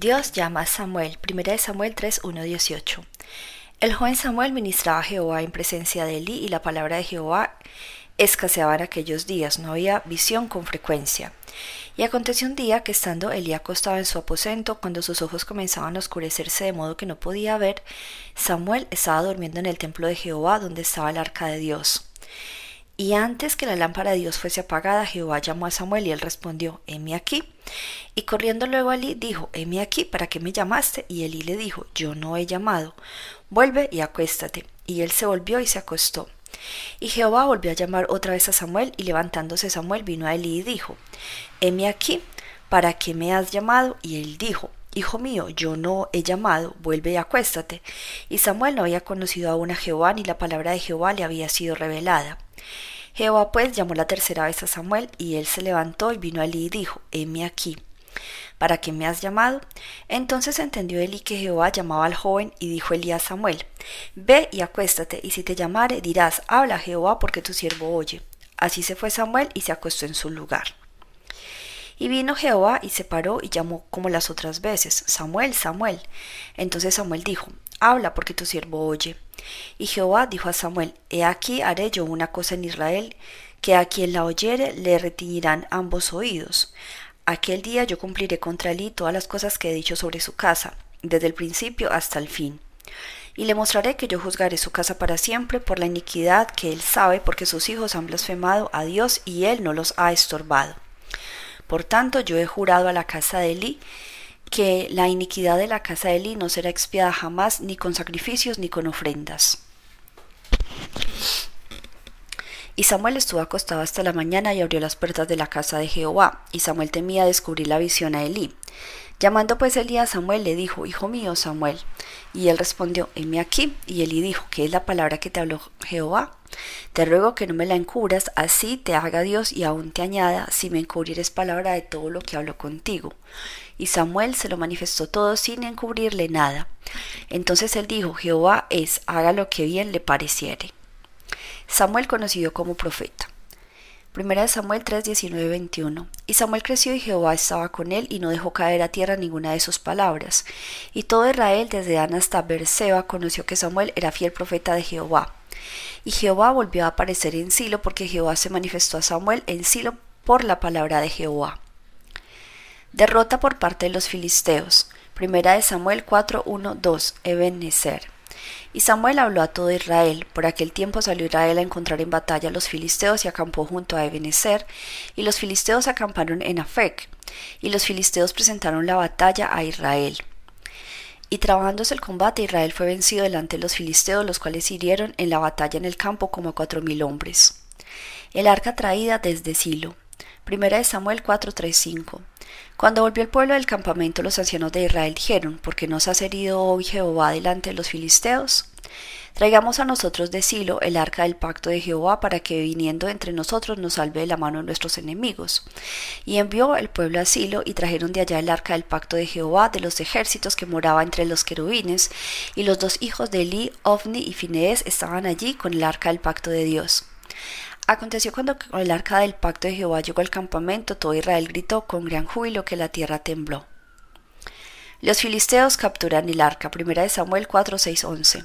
Dios llama a Samuel, 1 Samuel 3, 1, 18. El joven Samuel ministraba a Jehová en presencia de Elí y la palabra de Jehová escaseaba en aquellos días, no había visión con frecuencia. Y aconteció un día que estando Elí acostado en su aposento, cuando sus ojos comenzaban a oscurecerse de modo que no podía ver, Samuel estaba durmiendo en el templo de Jehová donde estaba el arca de Dios. Y antes que la lámpara de Dios fuese apagada, Jehová llamó a Samuel y él respondió, heme aquí. Y corriendo luego a Elí, dijo, heme aquí, ¿para qué me llamaste? Y Elí le dijo, yo no he llamado, vuelve y acuéstate. Y él se volvió y se acostó. Y Jehová volvió a llamar otra vez a Samuel, y levantándose Samuel vino a Elí y dijo, heme aquí, ¿para qué me has llamado? Y él dijo, Hijo mío, yo no he llamado, vuelve y acuéstate. Y Samuel no había conocido aún a Jehová, ni la palabra de Jehová le había sido revelada. Jehová pues llamó la tercera vez a Samuel, y él se levantó y vino a Elí y dijo, heme aquí. ¿Para qué me has llamado? Entonces entendió Elí que Jehová llamaba al joven, y dijo Elí a Samuel, Ve y acuéstate, y si te llamare dirás, habla Jehová, porque tu siervo oye. Así se fue Samuel y se acostó en su lugar. Y vino Jehová y se paró y llamó como las otras veces, Samuel, Samuel. Entonces Samuel dijo, Habla porque tu siervo oye. Y Jehová dijo a Samuel, He aquí haré yo una cosa en Israel, que a quien la oyere le retiñirán ambos oídos. Aquel día yo cumpliré contra él todas las cosas que he dicho sobre su casa, desde el principio hasta el fin. Y le mostraré que yo juzgaré su casa para siempre por la iniquidad que él sabe, porque sus hijos han blasfemado a Dios y él no los ha estorbado. Por tanto, yo he jurado a la casa de Eli que la iniquidad de la casa de Eli no será expiada jamás, ni con sacrificios ni con ofrendas. Y Samuel estuvo acostado hasta la mañana y abrió las puertas de la casa de Jehová, y Samuel temía descubrir la visión a Elí. Llamando pues Elí a Samuel, le dijo, Hijo mío, Samuel. Y él respondió, heme aquí. Y Elí dijo, ¿qué es la palabra que te habló Jehová? Te ruego que no me la encubras, así te haga Dios y aún te añada, si me encubrieres palabra de todo lo que hablo contigo. Y Samuel se lo manifestó todo sin encubrirle nada. Entonces él dijo, Jehová es, haga lo que bien le pareciere. Samuel conocido como profeta. Primera de Samuel 3, 19, 21. Y Samuel creció y Jehová estaba con él y no dejó caer a tierra ninguna de sus palabras. Y todo Israel desde Dan hasta Berseba conoció que Samuel era fiel profeta de Jehová. Y Jehová volvió a aparecer en Silo porque Jehová se manifestó a Samuel en Silo por la palabra de Jehová. Derrota por parte de los filisteos. Primera de Samuel 4, 1, 2. Ebenezer. Y Samuel habló a todo Israel. Por aquel tiempo salió Israel a encontrar en batalla a los filisteos y acampó junto a Ebenezer, y los filisteos acamparon en Afec, y los filisteos presentaron la batalla a Israel. Y trabajándose el combate, Israel fue vencido delante de los filisteos, los cuales hirieron en la batalla en el campo como cuatro mil hombres. El arca traída desde Silo. Primera de Samuel 4:35. Cuando volvió el pueblo del campamento, los ancianos de Israel dijeron, ¿por qué nos has herido hoy Jehová delante de los filisteos? Traigamos a nosotros de Silo el arca del pacto de Jehová para que viniendo entre nosotros nos salve de la mano de nuestros enemigos. Y envió el pueblo a Silo y trajeron de allá el arca del pacto de Jehová de los ejércitos que moraba entre los querubines, y los dos hijos de Eli, Ofni y Finees estaban allí con el arca del pacto de Dios. Aconteció cuando el arca del pacto de Jehová llegó al campamento, todo Israel gritó con gran júbilo que la tierra tembló. Los filisteos capturan el arca. Primera de Samuel 4, 6, 11.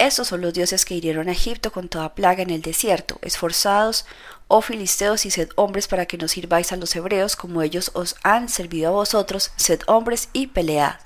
Estos son los dioses que hirieron a Egipto con toda plaga en el desierto, esforzados, oh filisteos, y sed hombres para que no sirváis a los hebreos como ellos os han servido a vosotros, sed hombres y pelead.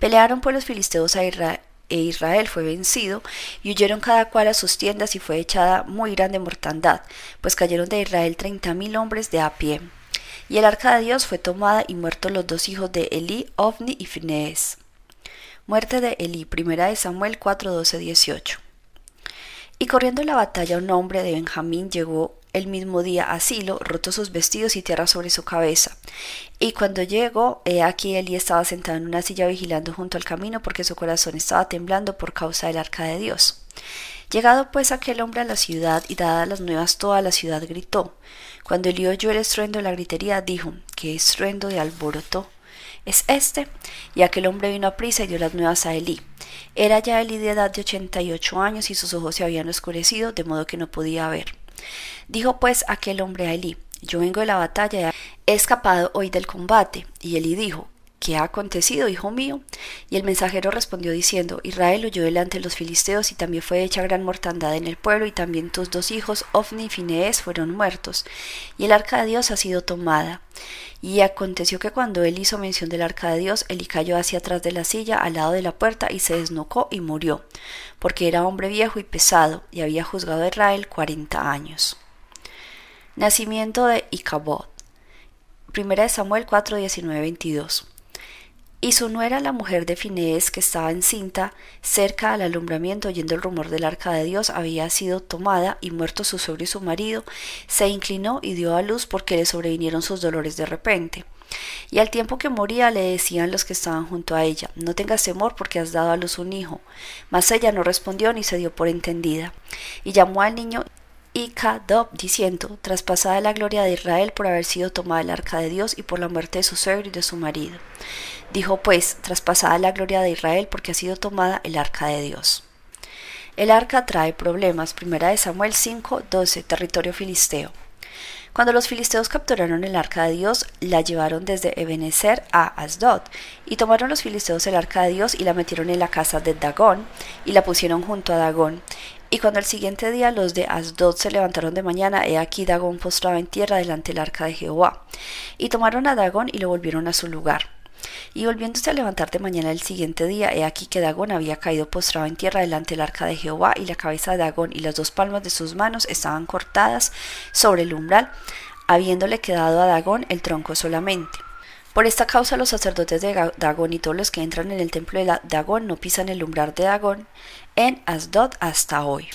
Pelearon pues los filisteos a Israel, e Israel fue vencido, y huyeron cada cual a sus tiendas, y fue echada muy grande mortandad, pues cayeron de Israel treinta mil hombres de a pie. Y el arca de Dios fue tomada, y muertos los dos hijos de Elí, Ofni y Finees. Muerte de Elí, primera de Samuel 4, 12, 18. Y corriendo la batalla un hombre de Benjamín llegó el mismo día a Silo, roto sus vestidos y tierra sobre su cabeza. Y cuando llegó, he aquí Elí estaba sentado en una silla vigilando junto al camino porque su corazón estaba temblando por causa del arca de Dios. Llegado pues aquel hombre a la ciudad y dadas las nuevas toda la ciudad gritó. Cuando Elí oyó el estruendo de la gritería, dijo, ¿qué estruendo de alboroto es este? Y aquel hombre vino a prisa y dio las nuevas a Elí. Era ya Elí de edad de ochenta y ocho años y sus ojos se habían oscurecido, de modo que no podía ver. Dijo pues aquel hombre a Elí, yo vengo de la batalla, he escapado hoy del combate. Y Elí dijo, ¿Qué ha acontecido, hijo mío? Y el mensajero respondió diciendo, Israel huyó delante de los filisteos y también fue hecha gran mortandad en el pueblo y también tus dos hijos, Ofni y Finees, fueron muertos. Y el arca de Dios ha sido tomada. Y aconteció que cuando él hizo mención del arca de Dios, Eli cayó hacia atrás de la silla, al lado de la puerta, y se desnocó y murió, porque era hombre viejo y pesado, y había juzgado a Israel cuarenta años. Nacimiento de Icabod. Primera de Samuel 4, 19, 22. Y su nuera, la mujer de Finés, que estaba encinta, cerca al alumbramiento, oyendo el rumor del arca de Dios, había sido tomada, y muerto su suegro y su marido, se inclinó y dio a luz porque le sobrevinieron sus dolores de repente. Y al tiempo que moría le decían los que estaban junto a ella, no tengas temor porque has dado a luz un hijo. Mas ella no respondió ni se dio por entendida. Y llamó al niño Ikadob diciendo, traspasada la gloria de Israel por haber sido tomada el arca de Dios y por la muerte de su suegro y de su marido. Dijo pues, traspasada la gloria de Israel porque ha sido tomada el arca de Dios. El arca trae problemas. Primera de Samuel 5, 12, territorio filisteo. Cuando los filisteos capturaron el arca de Dios, la llevaron desde Ebenezer a Asdod, y tomaron los filisteos el arca de Dios y la metieron en la casa de Dagón, y la pusieron junto a Dagón. Y cuando el siguiente día los de Asdod se levantaron de mañana, he aquí Dagón postrado en tierra delante del arca de Jehová. Y tomaron a Dagón y lo volvieron a su lugar. Y volviéndose a levantar de mañana el siguiente día, he aquí que Dagón había caído postrado en tierra delante del arca de Jehová, y la cabeza de Dagón y las dos palmas de sus manos estaban cortadas sobre el umbral, habiéndole quedado a Dagón el tronco solamente. Por esta causa los sacerdotes de Dagón y todos los que entran en el templo de Dagón no pisan el umbral de Dagón en Asdod hasta hoy.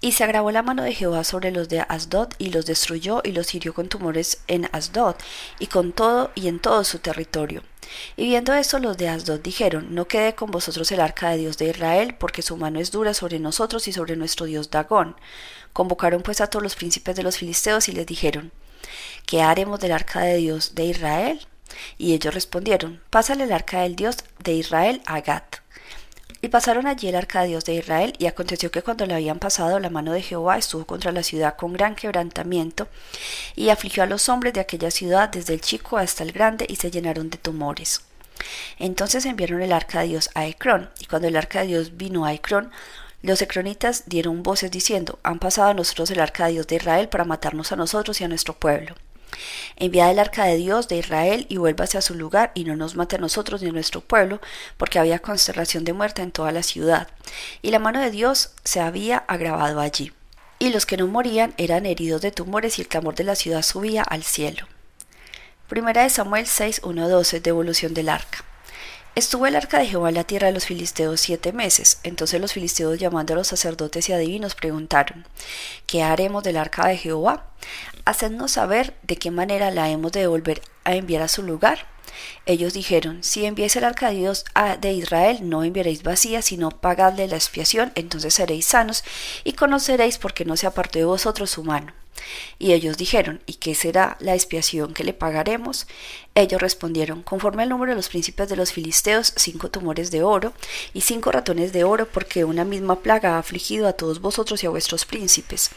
Y se agravó la mano de Jehová sobre los de Asdod y los destruyó y los hirió con tumores en Asdod y con todo y en todo su territorio. Y viendo esto los de Asdod dijeron, no quede con vosotros el arca de Dios de Israel, porque su mano es dura sobre nosotros y sobre nuestro Dios Dagón. Convocaron pues a todos los príncipes de los filisteos y les dijeron, ¿qué haremos del arca de Dios de Israel? Y ellos respondieron, pásale el arca del Dios de Israel a Gat. Y pasaron allí el arca de Dios de Israel, y aconteció que cuando le habían pasado, la mano de Jehová estuvo contra la ciudad con gran quebrantamiento, y afligió a los hombres de aquella ciudad, desde el chico hasta el grande, y se llenaron de tumores. Entonces enviaron el arca de Dios a Ecrón, y cuando el arca de Dios vino a Ecrón, los ecronitas dieron voces diciendo, han pasado a nosotros el arca de Dios de Israel para matarnos a nosotros y a nuestro pueblo. Enviad el arca de Dios de Israel y vuélvase a su lugar y no nos mate a nosotros ni a nuestro pueblo, porque había consternación de muerte en toda la ciudad. Y la mano de Dios se había agravado allí. Y los que no morían eran heridos de tumores y el clamor de la ciudad subía al cielo. Primera de Samuel 6, 12, devolución del arca. Estuvo el arca de Jehová en la tierra de los filisteos siete meses. Entonces los filisteos llamando a los sacerdotes y adivinos preguntaron, ¿qué haremos del arca de Jehová? Hacednos saber de qué manera la hemos de devolver a enviar a su lugar. Ellos dijeron, si enviáis el arca de Dios de Israel, no enviaréis vacía, sino pagadle la expiación, entonces seréis sanos y conoceréis por qué no se apartó de vosotros su mano. Y ellos dijeron, ¿y qué será la expiación que le pagaremos? Ellos respondieron, conforme al número de los príncipes de los filisteos, cinco tumores de oro y cinco ratones de oro, porque una misma plaga ha afligido a todos vosotros y a vuestros príncipes.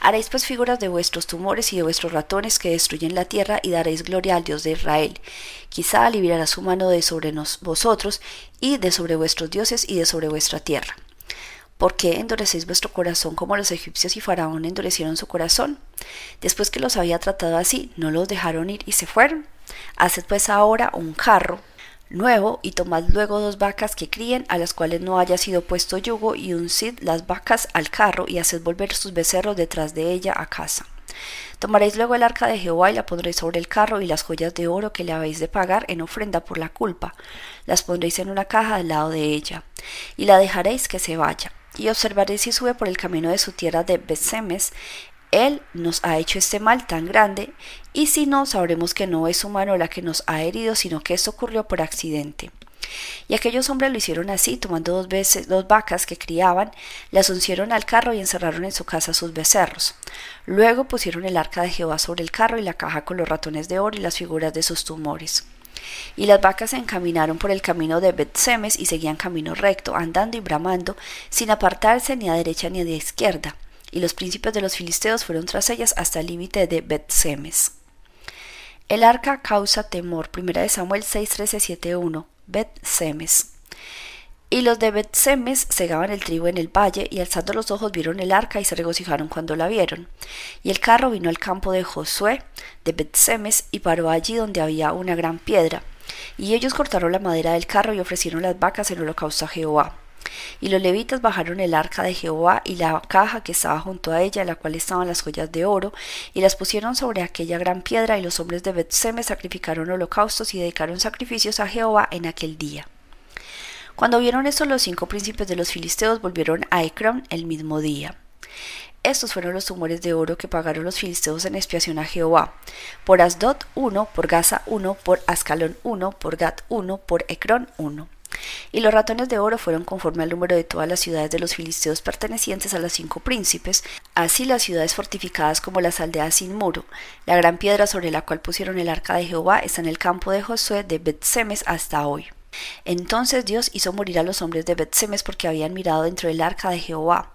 Haréis pues figuras de vuestros tumores y de vuestros ratones que destruyen la tierra y daréis gloria al Dios de Israel. Quizá aliviará su mano de sobre vosotros y de sobre vuestros dioses y de sobre vuestra tierra. ¿Por qué endurecéis vuestro corazón como los egipcios y Faraón endurecieron su corazón? Después que los había tratado así, no los dejaron ir y se fueron. Haced pues ahora un carro nuevo y tomad luego dos vacas que críen a las cuales no haya sido puesto yugo y uncid las vacas al carro y haced volver sus becerros detrás de ella a casa. Tomaréis luego el arca de Jehová y la pondréis sobre el carro y las joyas de oro que le habéis de pagar en ofrenda por la culpa, las pondréis en una caja al lado de ella, y la dejaréis que se vaya y observaré si sube por el camino de su tierra de Besemes. Él nos ha hecho este mal tan grande, y si no, sabremos que no es su mano la que nos ha herido, sino que esto ocurrió por accidente. Y aquellos hombres lo hicieron así, tomando dos veces dos vacas que criaban, las uncieron al carro y encerraron en su casa sus becerros. Luego pusieron el arca de Jehová sobre el carro y la caja con los ratones de oro y las figuras de sus tumores. Y las vacas se encaminaron por el camino de Bet-Semes y seguían camino recto, andando y bramando, sin apartarse ni a derecha ni a izquierda. Y los príncipes de los filisteos fueron tras ellas hasta el límite de Bet-Semes. El arca causa temor. Primera de Samuel 6, 13, 7, 1. Bet-Semes. Y los de Bet-Semes segaban el trigo en el valle, y alzando los ojos vieron el arca y se regocijaron cuando la vieron. Y el carro vino al campo de Josué de Bet-Semes y paró allí donde había una gran piedra. Y ellos cortaron la madera del carro y ofrecieron las vacas en holocausto a Jehová. Y los levitas bajaron el arca de Jehová y la caja que estaba junto a ella, en la cual estaban las joyas de oro, y las pusieron sobre aquella gran piedra, y los hombres de Betseme sacrificaron holocaustos y dedicaron sacrificios a Jehová en aquel día. Cuando vieron esto, los cinco príncipes de los filisteos volvieron a Ecrón el mismo día. Estos fueron los tumores de oro que pagaron los filisteos en expiación a Jehová. Por Asdod uno, por Gaza uno, por Ascalón uno, por Gat uno, por Ecrón uno. Y los ratones de oro fueron conforme al número de todas las ciudades de los filisteos pertenecientes a los cinco príncipes, así las ciudades fortificadas como las aldeas sin muro. La gran piedra sobre la cual pusieron el arca de Jehová está en el campo de Josué de Betsemes hasta hoy. Entonces Dios hizo morir a los hombres de Betsemes porque habían mirado dentro del arca de Jehová.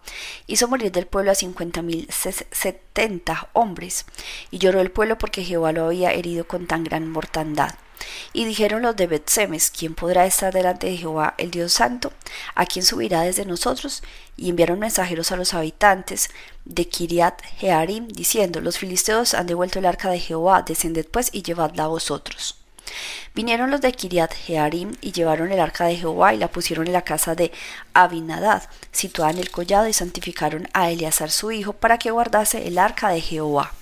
Hizo morir del pueblo a cincuenta mil setenta hombres. Y lloró el pueblo porque Jehová lo había herido con tan gran mortandad. Y dijeron los de Betsemes, ¿quién podrá estar delante de Jehová el Dios Santo? ¿A quién subirá desde nosotros? Y enviaron mensajeros a los habitantes de Kiriat Jearim, diciendo, los filisteos han devuelto el arca de Jehová, descended pues y llevadla a vosotros. Vinieron los de Kiriat Jearim y llevaron el arca de Jehová y la pusieron en la casa de Abinadad, situada en el collado, y santificaron a Eleazar su hijo para que guardase el arca de Jehová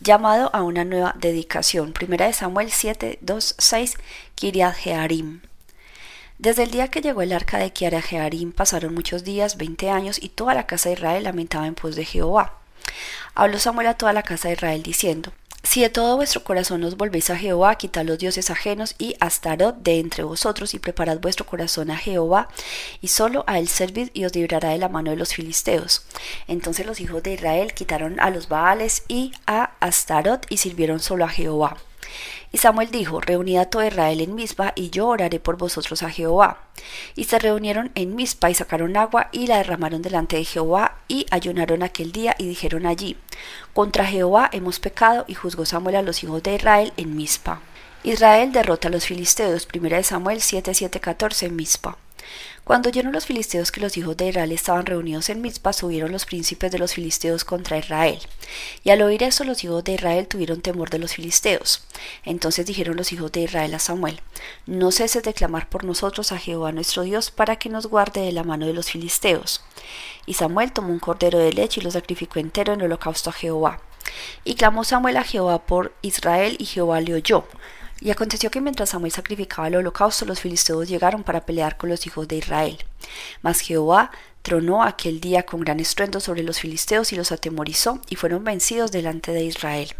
llamado a una nueva dedicación. Primera de Samuel 7, 2, 6, Kiriat Jearim. Desde el día que llegó el arca de Kiriat Jearim pasaron muchos días, veinte años, y toda la casa de Israel lamentaba en pos de Jehová. Habló Samuel a toda la casa de Israel diciendo, si de todo vuestro corazón os volvéis a Jehová, quitad los dioses ajenos y Astarot de entre vosotros, y preparad vuestro corazón a Jehová, y solo a él servid, y os librará de la mano de los filisteos. Entonces los hijos de Israel quitaron a los Baales y a Astarot, y sirvieron solo a Jehová. Y Samuel dijo, Reunid a todo Israel en Mispa, y yo oraré por vosotros a Jehová. Y se reunieron en Mispa, y sacaron agua, y la derramaron delante de Jehová, y ayunaron aquel día, y dijeron allí, Contra Jehová hemos pecado, y juzgó Samuel a los hijos de Israel en Mispa. Israel derrota a los filisteos, 1 Samuel 7, 7, 14 en Mispa. Cuando oyeron los filisteos que los hijos de Israel estaban reunidos en Mizpa, subieron los príncipes de los filisteos contra Israel. Y al oír eso, los hijos de Israel tuvieron temor de los filisteos. Entonces dijeron los hijos de Israel a Samuel: No ceses de clamar por nosotros a Jehová nuestro Dios para que nos guarde de la mano de los filisteos. Y Samuel tomó un cordero de leche y lo sacrificó entero en holocausto a Jehová. Y clamó Samuel a Jehová por Israel, y Jehová le oyó. Y aconteció que mientras Samuel sacrificaba el holocausto, los filisteos llegaron para pelear con los hijos de Israel. Mas Jehová tronó aquel día con gran estruendo sobre los filisteos y los atemorizó, y fueron vencidos delante de Israel.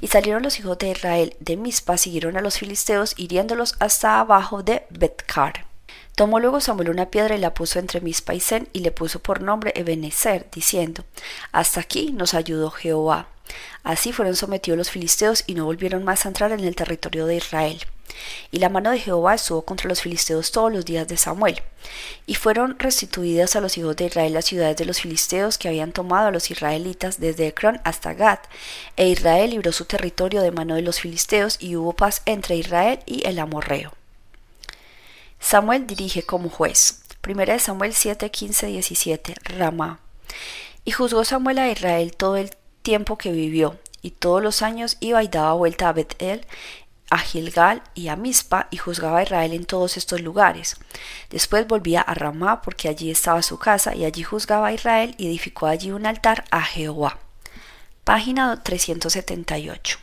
Y salieron los hijos de Israel de Mizpa, siguieron a los filisteos, hiriéndolos hasta abajo de Betcar. Tomó luego Samuel una piedra y la puso entre Mizpa y Zen, y le puso por nombre Ebenezer, diciendo, Hasta aquí nos ayudó Jehová. Así fueron sometidos los filisteos y no volvieron más a entrar en el territorio de Israel. Y la mano de Jehová estuvo contra los filisteos todos los días de Samuel. Y fueron restituidas a los hijos de Israel las ciudades de los filisteos que habían tomado a los israelitas desde Ecrón hasta Gad. E Israel libró su territorio de mano de los filisteos y hubo paz entre Israel y el amorreo. Samuel dirige como juez. Primera de Samuel 7, 15, 17. Ramá. Y juzgó Samuel a Israel todo el tiempo que vivió, y todos los años iba y daba vuelta a Betel, a Gilgal y a Mizpa, y juzgaba a Israel en todos estos lugares. Después volvía a Ramá, porque allí estaba su casa, y allí juzgaba a Israel, y edificó allí un altar a Jehová. Página 378.